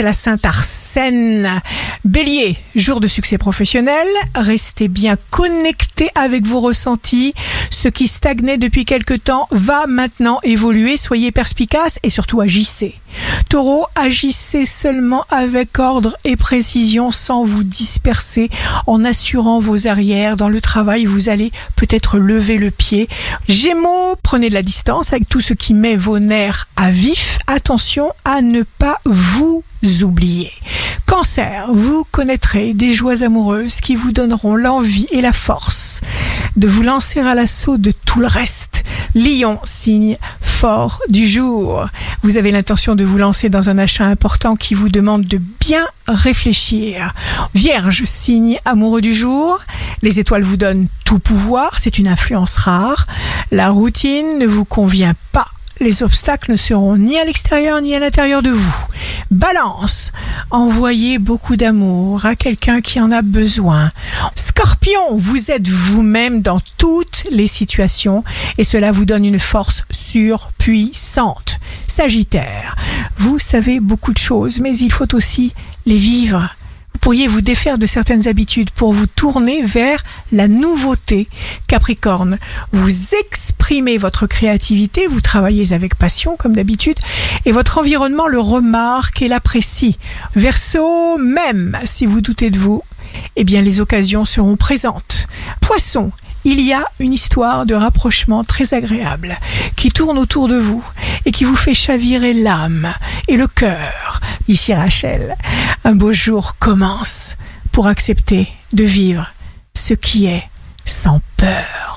c'est la Sainte Arsène. Bélier, jour de succès professionnel, restez bien connecté avec vos ressentis. Ce qui stagnait depuis quelque temps va maintenant évoluer. Soyez perspicace et surtout agissez. Taureau, agissez seulement avec ordre et précision sans vous disperser en assurant vos arrières. Dans le travail, vous allez peut-être lever le pied. Gémeaux, prenez de la distance avec tout ce qui met vos nerfs à vif. Attention à ne pas vous oublier. Cancer, vous connaîtrez des joies amoureuses qui vous donneront l'envie et la force de vous lancer à l'assaut de tout le reste. Lion, signe fort du jour. Vous avez l'intention de vous lancer dans un achat important qui vous demande de bien réfléchir. Vierge, signe amoureux du jour. Les étoiles vous donnent tout pouvoir, c'est une influence rare. La routine ne vous convient pas. Les obstacles ne seront ni à l'extérieur ni à l'intérieur de vous. Balance, envoyez beaucoup d'amour à quelqu'un qui en a besoin. Scorpion, vous êtes vous-même dans toutes les situations et cela vous donne une force surpuissante. Sagittaire, vous savez beaucoup de choses, mais il faut aussi les vivre. Pourriez vous défaire de certaines habitudes pour vous tourner vers la nouveauté? Capricorne, vous exprimez votre créativité, vous travaillez avec passion comme d'habitude, et votre environnement le remarque et l'apprécie. Verseau, même si vous doutez de vous, eh bien les occasions seront présentes. Poisson, il y a une histoire de rapprochement très agréable qui tourne autour de vous et qui vous fait chavirer l'âme et le cœur. Ici Rachel, un beau jour commence pour accepter de vivre ce qui est sans peur.